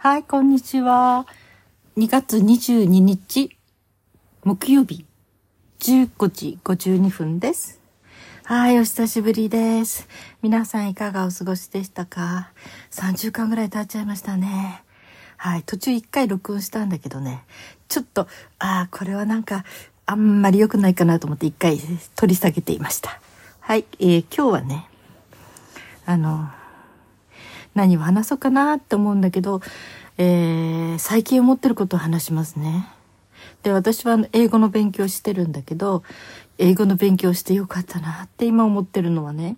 はい、こんにちは。2月22日、木曜日、15時52分です。はい、お久しぶりです。皆さんいかがお過ごしでしたか ?3 週間ぐらい経っちゃいましたね。はい、途中1回録音したんだけどね、ちょっと、ああ、これはなんか、あんまり良くないかなと思って1回取り下げていました。はい、えー、今日はね、あの、何を話そうかなって思うんだけど、えー、最近思ってることを話しますね。で、私は英語の勉強してるんだけど、英語の勉強してよかったなって今思ってるのはね、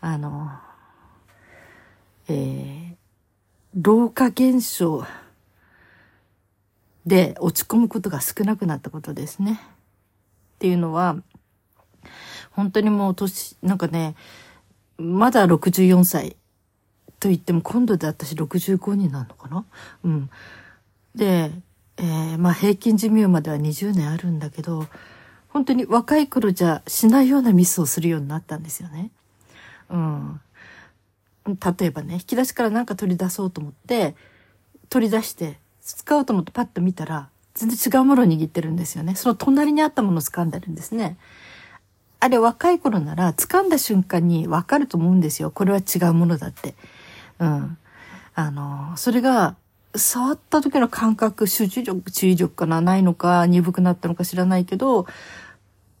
あの、えー、老化現象で落ち込むことが少なくなったことですね。っていうのは、本当にもう年、なんかね、まだ64歳と言っても今度で私65になるのかな？うん。で、えー、まあ平均寿命までは20年あるんだけど、本当に若い頃じゃしないようなミスをするようになったんですよね。うん。例えばね、引き出しから何か取り出そうと思って、取り出して、使おうと思ってパッと見たら、全然違うものを握ってるんですよね。その隣にあったものを掴んでるんですね。あれ若い頃なら掴んだ瞬間にわかると思うんですよ。これは違うものだって。うん。あの、それが、触った時の感覚、集中力、注意力かな、ないのか、鈍くなったのか知らないけど、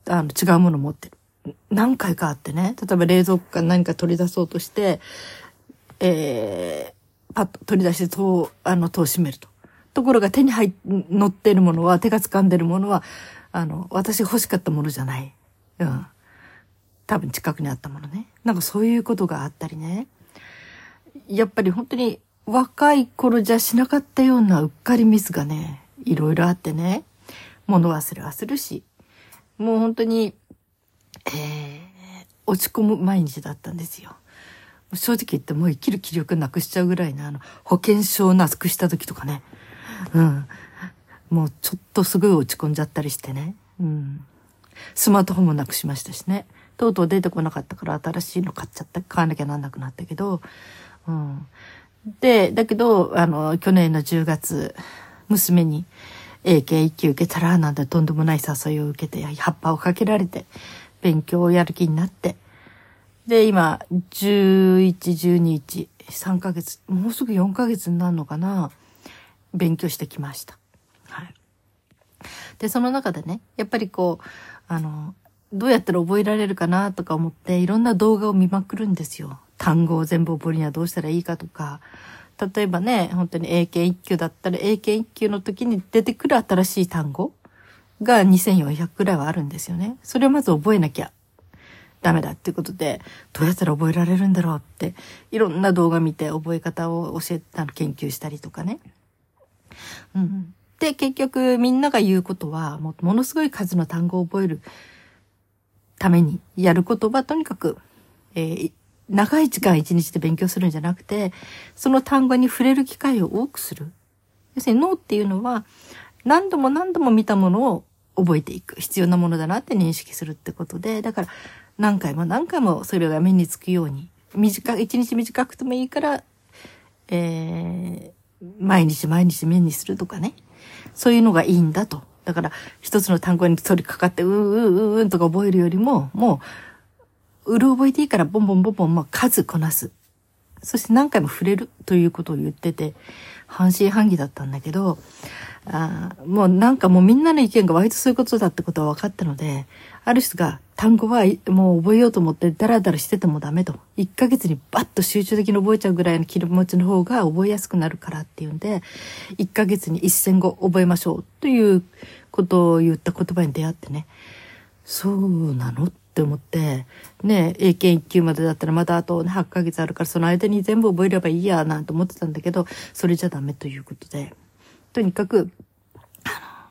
あの、違うもの持ってる。何回かあってね、例えば冷蔵庫から何か取り出そうとして、えー、パッと取り出して戸、あの、戸を閉めると。ところが手に入っ、乗ってるものは、手が掴んでるものは、あの、私欲しかったものじゃない。うん。多分近くにあったものね。なんかそういうことがあったりね。やっぱり本当に若い頃じゃしなかったようなうっかりミスがね、いろいろあってね、物忘れはするし、もう本当に、えー、落ち込む毎日だったんですよ。正直言ってもう生きる気力なくしちゃうぐらいな、あの、保険証をなくした時とかね。うん。もうちょっとすごい落ち込んじゃったりしてね。うん。スマートフォンもなくしましたしね。とうとう出てこなかったから新しいの買っちゃった。買わなきゃなんなくなったけど、うん。で、だけど、あの、去年の10月、娘に、英検一級受けたら、なんてとんでもない誘いを受けて、葉っぱをかけられて、勉強をやる気になって、で、今、11、12日、3ヶ月、もうすぐ4ヶ月になるのかな、勉強してきました。はい。で、その中でね、やっぱりこう、あの、どうやったら覚えられるかなとか思って、いろんな動画を見まくるんですよ。単語を全部覚えるにはどうしたらいいかとか、例えばね、本当に英検1級だったら、英検1級の時に出てくる新しい単語が2400くらいはあるんですよね。それをまず覚えなきゃダメだっていうことで、どうやったら覚えられるんだろうって、いろんな動画見て覚え方を教えた研究したりとかね。うん。で、結局みんなが言うことは、もものすごい数の単語を覚えるためにやることは、とにかく、えー、長い時間一日で勉強するんじゃなくて、その単語に触れる機会を多くする。要するに脳っていうのは、何度も何度も見たものを覚えていく。必要なものだなって認識するってことで、だから何回も何回もそれが目につくように、短い、一日短くてもいいから、えー、毎日毎日目にするとかね。そういうのがいいんだと。だから、一つの単語に取りかかって、うーうーうーんとか覚えるよりも、もう、うる覚えていいからボンボンボンボン、まあ、数こなす。そして何回も触れるということを言ってて、半信半疑だったんだけど、あもうなんかもうみんなの意見が割とそういうことだってことは分かったので、ある人が単語はもう覚えようと思ってダラダラしててもダメと。1ヶ月にバッと集中的に覚えちゃうぐらいの気持ちの方が覚えやすくなるからっていうんで、1ヶ月に1000語覚えましょうということを言った言葉に出会ってね、そうなの？って思って、ね、英検1級までだったらまだあと、8ヶ月あるからその間に全部覚えればいいやなんて思ってたんだけど、それじゃダメということで、とにかく、あの、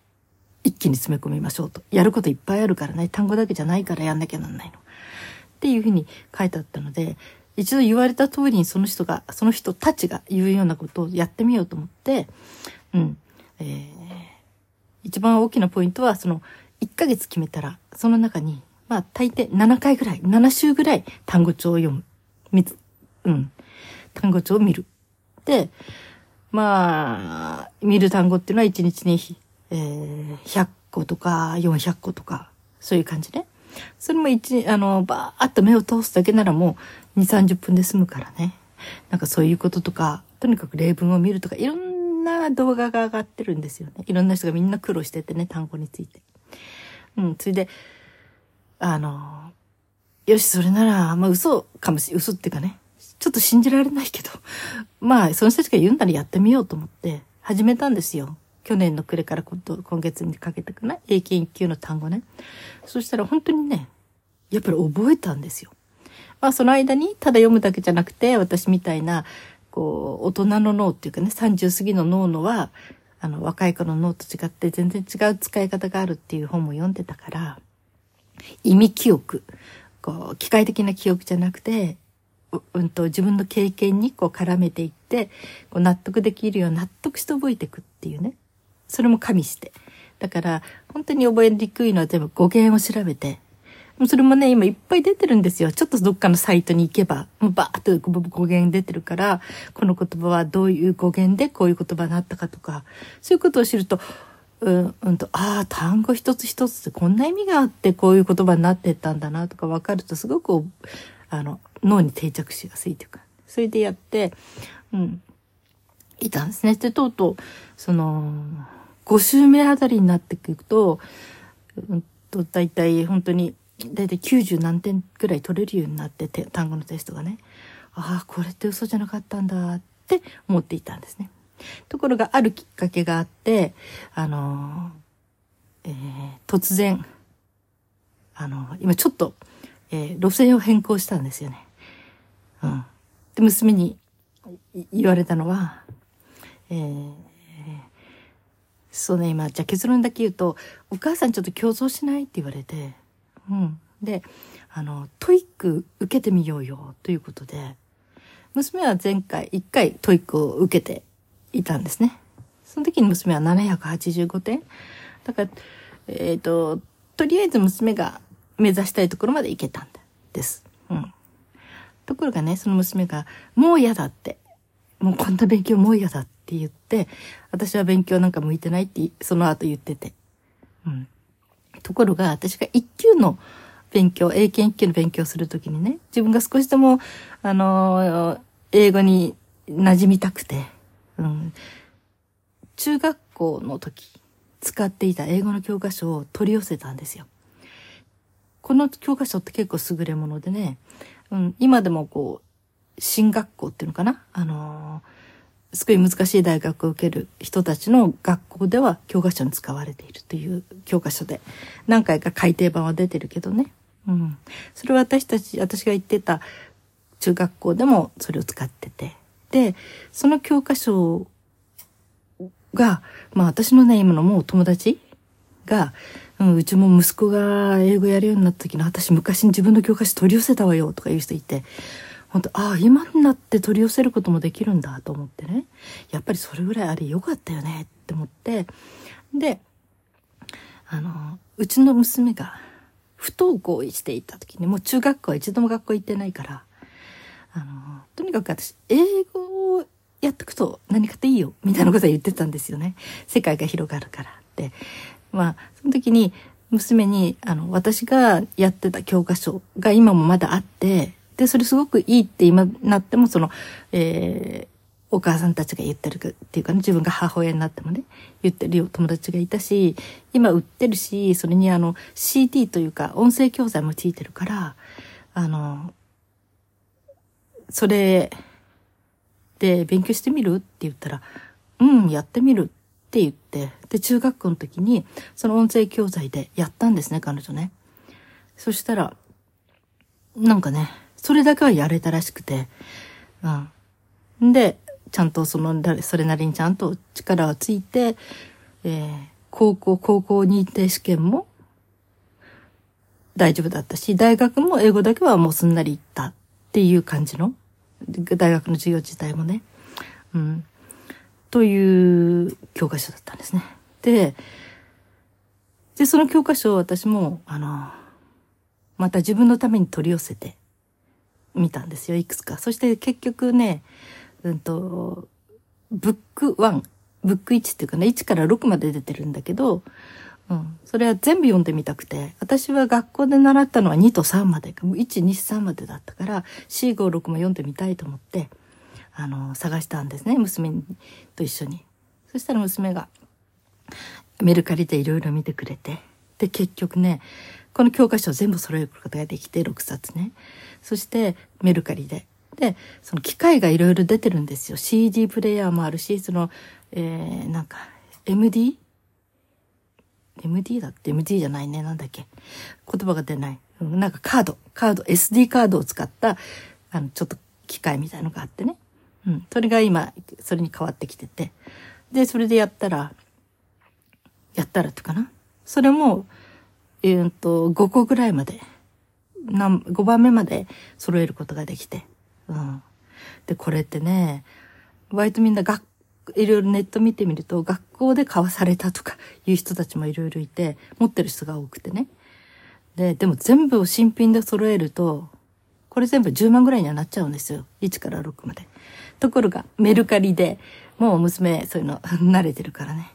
一気に詰め込みましょうと。やることいっぱいあるからね、単語だけじゃないからやんなきゃなんないの。っていうふうに書いてあったので、一度言われた通りにその人が、その人たちが言うようなことをやってみようと思って、うん。えー、一番大きなポイントは、その、1ヶ月決めたら、その中にまあ、大抵7回ぐらい、7週ぐらい単語帳を読む。みつ、うん。単語帳を見る。で、まあ、見る単語っていうのは1日に、えー、100個とか400個とか、そういう感じね。それも一、あの、ばーっと目を通すだけならもう2、30分で済むからね。なんかそういうこととか、とにかく例文を見るとか、いろんな動画が上がってるんですよね。いろんな人がみんな苦労しててね、単語について。うん、それで、あの、よし、それなら、まあ嘘かもし、嘘っていうかね、ちょっと信じられないけど、まあ、その人たちが言うんならやってみようと思って始めたんですよ。去年の暮れから今月にかけてかな、英検1級の単語ね。そしたら本当にね、やっぱり覚えたんですよ。まあその間にただ読むだけじゃなくて、私みたいな、こう、大人の脳っていうかね、30過ぎの脳のは、あの、若い子の脳と違って全然違う使い方があるっていう本も読んでたから、意味記憶、こう、機械的な記憶じゃなくて、うんと、自分の経験にこう絡めていって、こう納得できるよう納得して覚えていくっていうね。それも加味して。だから、本当に覚えにくいのは全部語源を調べて、それもね、今いっぱい出てるんですよ。ちょっとどっかのサイトに行けば、もうバーッと語源出てるから、この言葉はどういう語源でこういう言葉になったかとか、そういうことを知ると、うん、うんと、ああ、単語一つ一つってこんな意味があってこういう言葉になってったんだなとか分かるとすごく、あの、脳に定着しやすいというか、それでやって、うん、いたんですね。で、とうとう、その、5週目あたりになっていくと、うんと、大体本当に、大体90何点くらい取れるようになってて、単語のテストがね。ああ、これって嘘じゃなかったんだって思っていたんですね。ところがあるきっかけがあって、あの、えー、突然、あの、今ちょっと、えー、路線を変更したんですよね。うん。で、娘に言われたのは、えー、そうね、今、じゃ結論だけ言うと、お母さんちょっと競争しないって言われて、うん。で、あの、 TOEIC受けてみようよ、ということで、娘は前回1回 TOEICを受けていたんですね。その時に娘は785点。だから、えっ、ー、と、とりあえず娘が目指したいところまで行けたんです。うん。ところがね、その娘が、もう嫌だって。もうこんな勉強もう嫌だって言って、私は勉強なんか向いてないってその後言ってて。うん。ところが、私が一級の勉強、英検一級の勉強するときにね、自分が少しでも、あの、英語に馴染みたくて、うん。中学校の時、使っていた英語の教科書を取り寄せたんですよ。この教科書って結構優れものでね、うん、今でもこう、進学校っていうのかな？あのー、すごい難しい大学を受ける人たちの学校では教科書に使われているという教科書で、何回か改訂版は出てるけどね。うん。それは私たち、私が行ってた中学校でもそれを使ってて。で、その教科書が、まあ私のね、今のもう友達が、うん、うちも息子が英語やるようになった時の私昔に自分の教科書取り寄せたわよとか言う人いて、本当ああ、今になって取り寄せることもできるんだと思ってね。やっぱりそれぐらいあれ良かったよねって思って。で、あの、うちの娘が不登校していた時に、もう中学校は一度も学校行ってないから、あの、とにかく私、英語くと何かっていいよ、みたいなことは言ってたんですよね。世界が広がるからって。まあ、その時に、娘に、あの、私がやってた教科書が今もまだあって、で、それすごくいいって今なっても、その、えー、お母さんたちが言ってるっていうかね、自分が母親になってもね、言ってる友達がいたし、今売ってるし、それにあの、CD というか音声教材もついてるから、あの、それで勉強してみる？って言ったら、うん、やってみるって言って、で、中学校の時に、その音声教材でやったんですね、彼女ね。そしたら、なんかね、それだけはやれたらしくて、うん。で、ちゃんとその、それなりにちゃんと力がついて、えー、高校、高校認定試験も大丈夫だったし、大学も英語だけはもうすんなり行ったっていう感じの大学の授業自体もね。うん。という教科書だったんですね。で、で、その教科書を私も、あの、また自分のために取り寄せてみたんですよ、いくつか。そして結局ね、うんと、ブック1、ブック1っていうかね、1から6まで出てるんだけど、うん。それは全部読んでみたくて、私は学校で習ったのは2と3まで、1、2、3までだったから、4、5、6も読んでみたいと思って、あの、探したんですね、娘と一緒に。そしたら娘が、メルカリでいろいろ見てくれて、で、結局ね、この教科書を全部揃えることができて、6冊ね。そして、メルカリで。で、その機械がいろいろ出てるんですよ。CD プレイヤーもあるし、その、えー、なんか、MD? MD だって MD じゃないね。なんだっけ。言葉が出ない。なんかカード、カード、SD カードを使った、あの、ちょっと機械みたいのがあってね。うん。それが今、それに変わってきてて。で、それでやったら、やったらってかな。それも、えー、っと、5個ぐらいまで、5番目まで揃えることができて。うん。で、これってね、割とみんな学いろいろネット見てみると、学校で買わされたとかいう人たちもいろいろいて、持ってる人が多くてね。で、でも全部を新品で揃えると、これ全部10万ぐらいにはなっちゃうんですよ。1から6まで。ところが、メルカリで、もう娘、そういうの 慣れてるからね。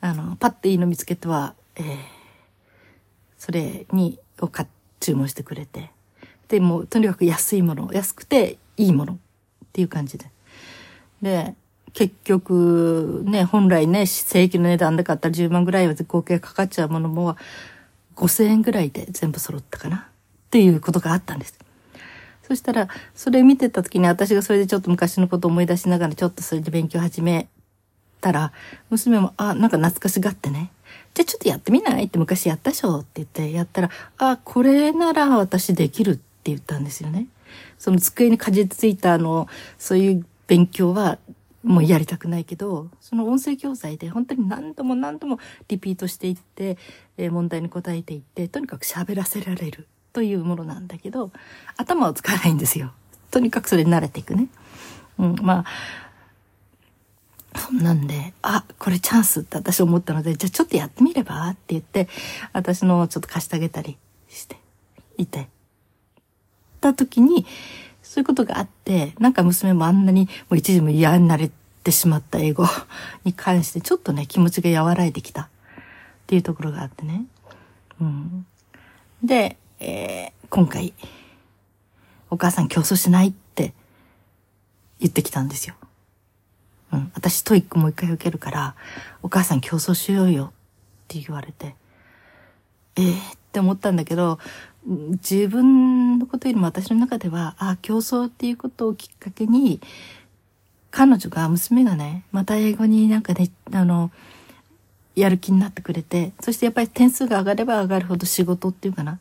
あの、パッていいの見つけては、えー、それに、を買注文してくれて。で、もう、とにかく安いもの、安くていいものっていう感じで。で、結局、ね、本来ね、正規の値段で買ったら10万ぐらいは合計かかっちゃうものも、5000円ぐらいで全部揃ったかなっていうことがあったんです。そしたら、それ見てた時に私がそれでちょっと昔のことを思い出しながらちょっとそれで勉強始めたら、娘も、あ、なんか懐かしがってね。じゃあちょっとやってみない？って昔やったでしょって言ってやったら、あ、これなら私できるって言ったんですよね。その机にかじついたあの、そういう勉強はもうやりたくないけど、その音声教材で本当に何度も何度もリピートしていって、えー、問題に答えていって、とにかく喋らせられるというものなんだけど、頭を使わないんですよ。とにかくそれに慣れていくね。うん、まあ、そんなんで、あ、これチャンスって私思ったので、じゃあちょっとやってみればって言って、私のちょっと貸してあげたりしていて。た時に、そういうことがあって、なんか娘もあんなにもう一時も嫌になれてしまった英語 に関してちょっとね、気持ちが和らいできたっていうところがあってね。うん。で、えー、今回、お母さん競争しないって言ってきたんですよ。うん。私 TOEICもう一回受けるから、お母さん競争しようよって言われて、えーって思ったんだけど、自分のことよりも私の中では、ああ、競争っていうことをきっかけに、彼女が、娘がね、また英語になんかね、あの、やる気になってくれて、そしてやっぱり点数が上がれば上がるほど仕事っていうかな、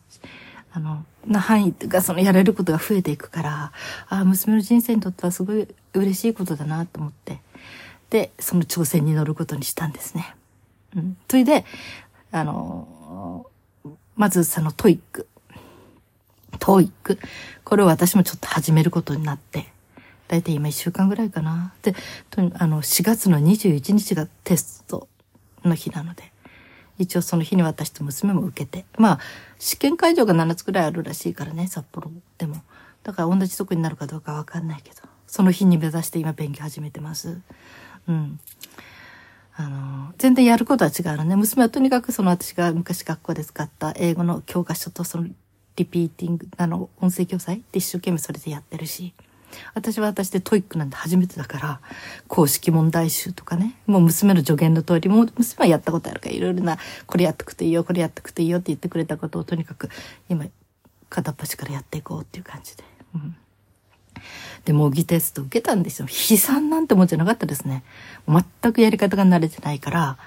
あの、な範囲がそのやれることが増えていくから、ああ、娘の人生にとってはすごい嬉しいことだなと思って、で、その挑戦に乗ることにしたんですね。うん。それで、あの、まずその TOEIC。TOEIC。これを私もちょっと始めることになって、だいたい今1週間ぐらいかな。で、あの、4月の21日がテストの日なので、一応その日に私と娘も受けて、まあ、試験会場が7つぐらいあるらしいからね、札幌でも。だから同じとこになるかどうかわかんないけど、その日に目指して今勉強始めてます。うん。あの、全然やることは違うのね。娘はとにかくその私が昔学校で使った英語の教科書とそのリピーティング、あの、音声教材で一生懸命それでやってるし、私は私で TOEICなんて初めてだから、公式問題集とかね、もう娘の助言の通り、もう娘はやったことあるから、いろいろな、これやっとくといいよ、これやっとくといいよって言ってくれたことをとにかく、今、片っ端からやっていこうっていう感じで。うん。で、模擬テスト受けたんですよ。悲惨なんてもんじゃなかったですね。全くやり方が慣れてないから、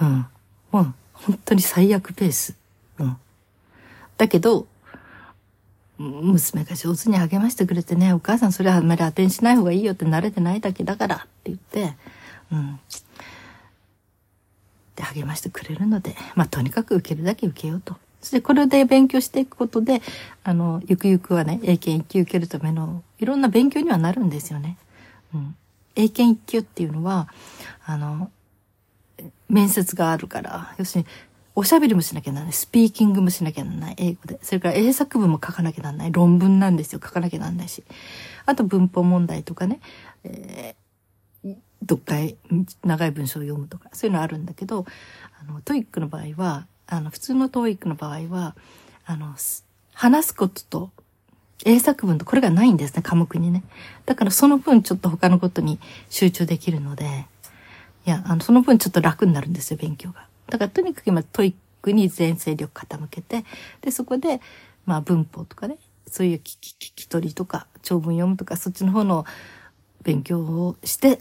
うん。もう、本当に最悪ペース。うん。だけど、娘が上手に励ましてくれてね、お母さんそれはあんまり当てにしない方がいいよって慣れてないだけだからって言って、うん。で励ましてくれるので、まあとにかく受けるだけ受けようと。そしてこれで勉強していくことで、あの、ゆくゆくはね、英検一級受けるためのいろんな勉強にはなるんですよね。うん。英検一級っていうのは、あの、面接があるから、要するに、おしゃべりもしなきゃならない。スピーキングもしなきゃならない。英語で。それから英作文も書かなきゃならない。論文なんですよ。書かなきゃならないし。あと文法問題とかね。えー、読解、長い文章を読むとか、そういうのあるんだけど、あの、 TOEICの場合は、あの、普通の TOEICの場合は、あの、話すことと英作文とこれがないんですね、科目にね。だからその分ちょっと他のことに集中できるので、いや、あの、その分ちょっと楽になるんですよ、勉強が。だからとにかく今 TOEICに全精力傾けて、で、そこで、まあ文法とかね、そういう聞き、聞き取りとか、長文読むとか、そっちの方の勉強をして、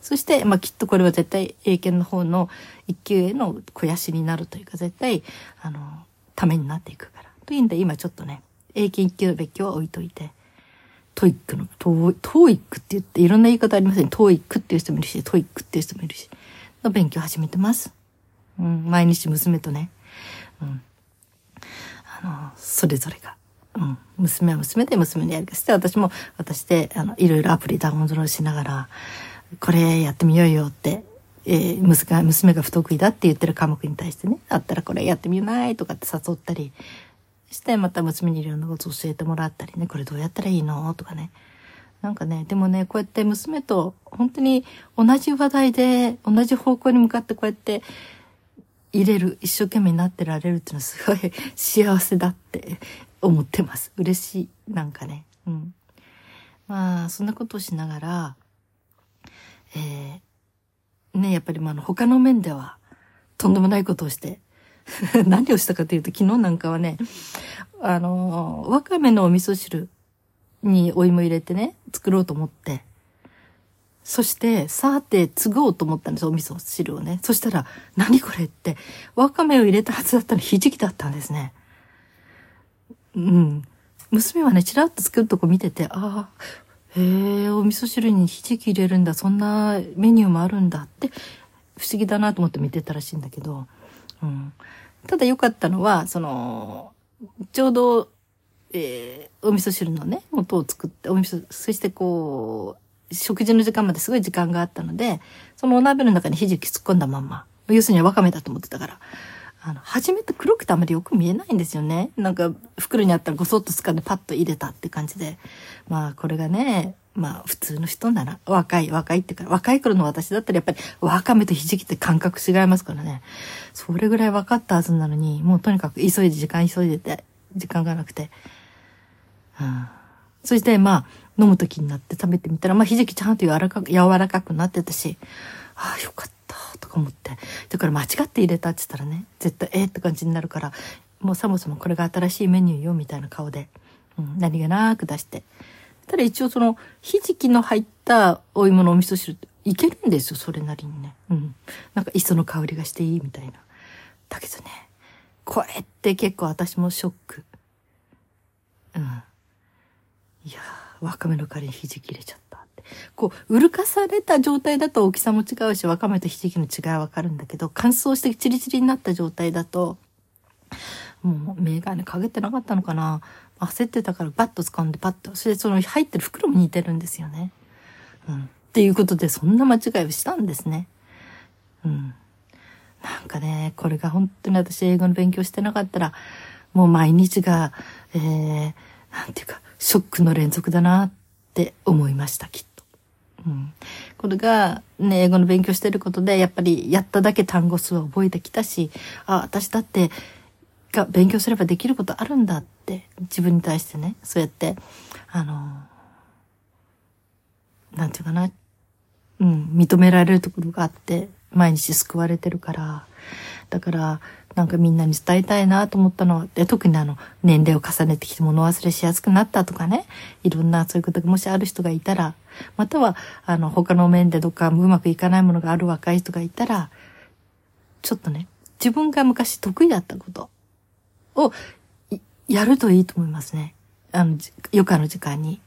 そして、まあきっとこれは絶対英検の方の一級への肥やしになるというか、絶対、あの、ためになっていくから。というんで今ちょっとね、英検一級の勉強は置いといて、トイックの、トトイックって言っていろんな言い方ありません、ね。トイックっていう人もいるし、トイックっていう人もいるし、の勉強始めてます。毎日娘とね、うん。あの、それぞれが。うん。娘は娘で娘のやり方して、私も私で、あの、いろいろアプリダウンロードしながら、これやってみようよって、えー、娘が、娘が不得意だって言ってる科目に対してね、あったらこれやってみないとかって誘ったり、してまた娘にいろんなこと教えてもらったりね、これどうやったらいいのとかね。なんかね、でもね、こうやって娘と本当に同じ話題で同じ方向に向かってこうやって入れる、一生懸命になってられるっていうのはすごい幸せだって思ってます。嬉しい。なんかね。うん。まあ、そんなことをしながら、えー、ね、やっぱりまあの他の面ではとんでもないことをして 何をしたかというと、昨日なんかはね、あの、わかめのお味噌汁にお芋入れてね、作ろうと思って、そして、さて、継ごうと思ったんですお味噌汁をね。そしたら、何これって、わかめを入れたはずだったのひじきだったんですね。うん。娘はね、ちらっと作るとこ見てて、ああ、へえ、お味噌汁にひじき入れるんだ、そんなメニューもあるんだって、不思議だなと思って見てたらしいんだけど、うん。ただ良かったのは、その、ちょうど、えー、お味噌汁のね、元を作って、お味噌、そしてこう、食事の時間まですごい時間があったので、そのお鍋の中にひじき突っ込んだまんま、要するにわかめだと思ってたから、あの、初めて黒くてあまりよく見えないんですよね。なんか、袋にあったらごそっと掴んでパッと入れたって感じで。まあ、これがね、まあ普通の人なら若い若いってから若い頃の私だったらやっぱりわかめとひじきって感覚違いますからねそれぐらい分かったはずなのにもうとにかく急いで時間急いでて時間がなくて、うん、そしてまあ飲む時になって食べてみたらまあひじきちゃんと柔らかく柔らかくなってたしああよかったとか思ってだから間違って入れたって言ったらね絶対ええって感じになるからもうそもそもこれが新しいメニューよみたいな顔で、うん、何気なく出してただ一応その、ひじきの入ったお芋のお味噌汁っていけるんですよ、それなりにね。うん。なんか磯の香りがしていいみたいな。だけどね、これって結構私もショック。うん。いやー、わかめの代わりにひじき入れちゃったって。こう、うるかされた状態だと大きさも違うし、わかめとひじきの違いはわかるんだけど、乾燥してチリチリになった状態だと、もうメガネかけてなかったのかな焦ってたからバッと掴んでパッと。それでその入ってる袋も似てるんですよね。うん。っていうことでそんな間違いをしたんですね。うん。なんかね、これが本当に私英語の勉強してなかったら、もう毎日が、えー、なんていうか、ショックの連続だなって思いました、きっと。うん。これが、ね、英語の勉強してることで、やっぱりやっただけ単語数は覚えてきたし、あ、私だって、が勉強すればできることあるんだって自分に対してねそうやってあのなんていうかなうん認められるところがあって毎日救われてるからだからなんかみんなに伝えたいなと思ったのはで特にあの年齢を重ねてきて物忘れしやすくなったとかねいろんなそういうことがもしある人がいたらまたはあの他の面でどっかうまくいかないものがある若い人がいたらちょっとね自分が昔得意だったことをやるといいと思いますね。あの、余暇の時間に。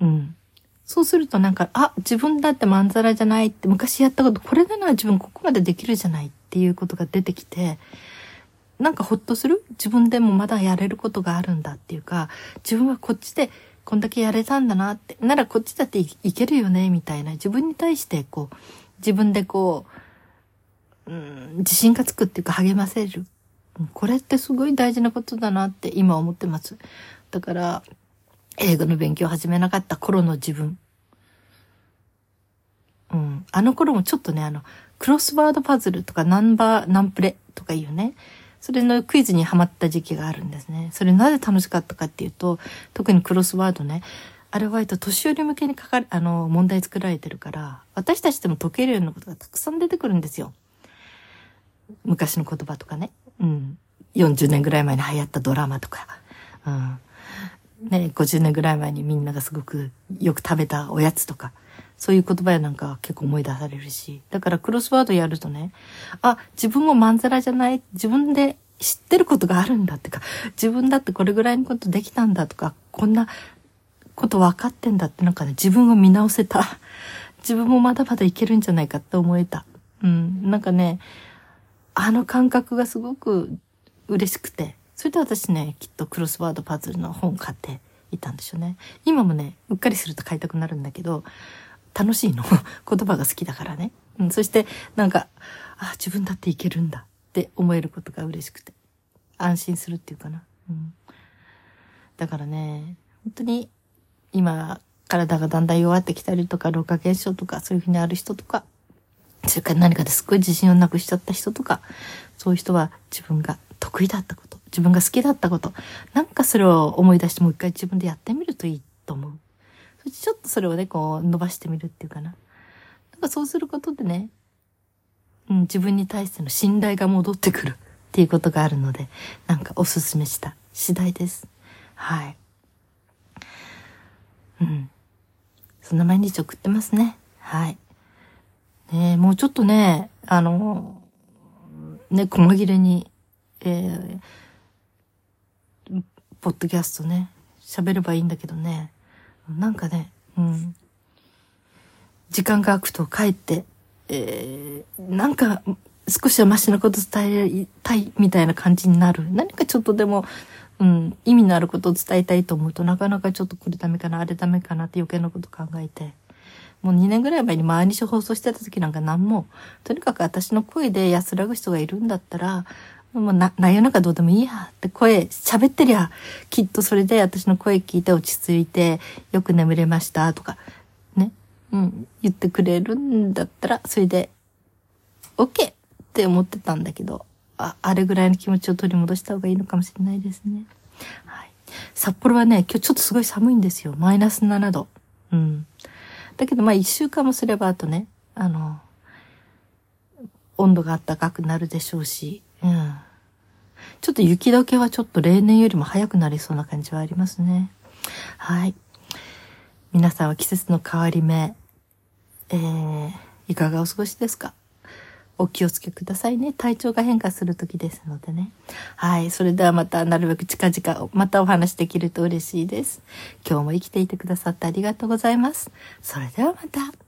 うん。そうするとなんか、あ、自分だってまんざらじゃないって昔やったこと、これなら自分ここまでできるじゃないっていうことが出てきて、なんかほっとする？自分でもまだやれることがあるんだっていうか、自分はこっちでこんだけやれたんだなって、ならこっちだっていけるよねみたいな、自分に対してこう、自分でこう、うん、自信がつくっていうか励ませるこれってすごい大事なことだなって今思ってます。だから、英語の勉強を始めなかった頃の自分。うん。あの頃もちょっとね、あの、クロスワードパズルとかナンバー、ナンプレとかいうね、それのクイズにハマった時期があるんですね。それなぜ楽しかったかっていうと、特にクロスワードね、あれは割と年寄り向けにかかる、あの、問題作られてるから、私たちでも解けるようなことがたくさん出てくるんですよ。昔の言葉とかね。うん。40年ぐらい前に流行ったドラマとか。うん。ね、50年ぐらい前にみんながすごくよく食べたおやつとか。そういう言葉やなんか結構思い出されるし。だからクロスワードやるとね、あ、自分もまんざらじゃない、自分で知ってることがあるんだってか、自分だってこれぐらいのことできたんだとか、こんなこと分かってんだってなんかね、自分を見直せた。自分もまだまだいけるんじゃないかって思えた。うん、なんかね、あの感覚がすごく嬉しくて、それで私ね、きっとクロスワードパズルの本買っていたんでしょうね。今もね、うっかりすると買いたくなるんだけど、楽しいの。言葉が好きだからね。うん、そして、なんか、あ、自分だっていけるんだって思えることが嬉しくて。安心するっていうかな。うん。だからね、本当に、今、体がだんだん弱ってきたりとか、老化現象とか、そういうふうにある人とか、それから何かですっごい自信をなくしちゃった人とか、そういう人は自分が得意だったこと、自分が好きだったこと、なんかそれを思い出してもう一回自分でやってみるといいと思う。ちょっとそれをね、こう伸ばしてみるっていうかな。なんかそうすることでね、うん、自分に対しての信頼が戻ってくるっていうことがあるので、なんかおすすめした次第です。はい。うん。そんな毎日送ってますね。はい。ねもうちょっとね、あの、ね、細切れに、えー、ポッドキャストね、喋ればいいんだけどね。なんかね、うん。時間が空くと帰って、えー、なんか少しはマシなこと伝えたいみたいな感じになる。何かちょっとでも、うん、意味のあることを伝えたいと思うとなかなかちょっとこれダメかな、あれダメかなって余計なこと考えて。もう2年ぐらい前に毎日放送してた時なんか何も、とにかく私の声で安らぐ人がいるんだったら、もうな、内容なんかどうでもいいやって声喋ってりゃ、きっとそれで私の声聞いて落ち着いて、よく眠れましたとか、ね、うん、言ってくれるんだったら、それで、OK! って思ってたんだけど、あ、あれぐらいの気持ちを取り戻した方がいいのかもしれないですね。はい。札幌はね、今日ちょっとすごい寒いんですよ。マイナス7度。うん。だけどまあ一週間もすればあとね、あの、温度が暖かくなるでしょうし、うん。ちょっと雪解けはちょっと例年よりも早くなりそうな感じはありますね。はい。皆さんは季節の変わり目、えー、いかがお過ごしですか？お気をつけくださいね。体調が変化する時ですのでね。はい。それではまたなるべく近々またお話できると嬉しいです。今日も生きていてくださってありがとうございます。それではまた。